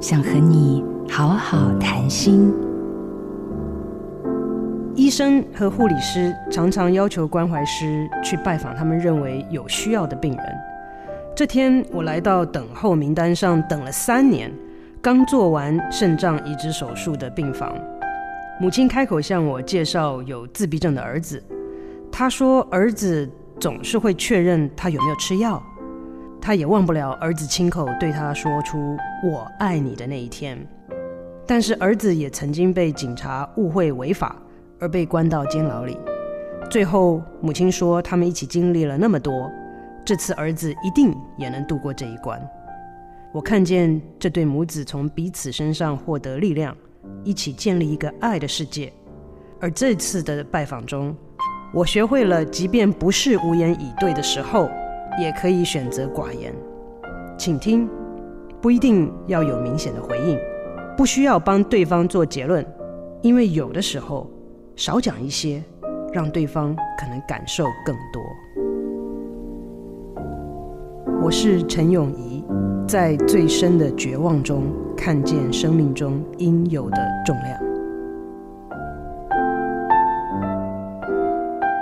想和你好好谈心。医生和护理师常常要求关怀师去拜访他们认为有需要的病人。这天，我来到等候名单上等了三年，刚做完肾脏移植手术的病房。母亲开口向我介绍有自闭症的儿子，她说儿子总是会确认他有没有吃药。他也忘不了儿子亲口对他说出“我爱你”的那一天，但是儿子也曾经被警察误会违法而被关到监牢里。最后，母亲说他们一起经历了那么多，这次儿子一定也能度过这一关。我看见这对母子从彼此身上获得力量，一起建立一个爱的世界。而这次的拜访中，我学会了，即便不是无言以对的时候。也可以选择寡言，请听，不一定要有明显的回应，不需要帮对方做结论，因为有的时候少讲一些，让对方可能感受更多。我是陈永怡，在最深的绝望中看见生命中应有的重量，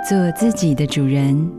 做自己的主人。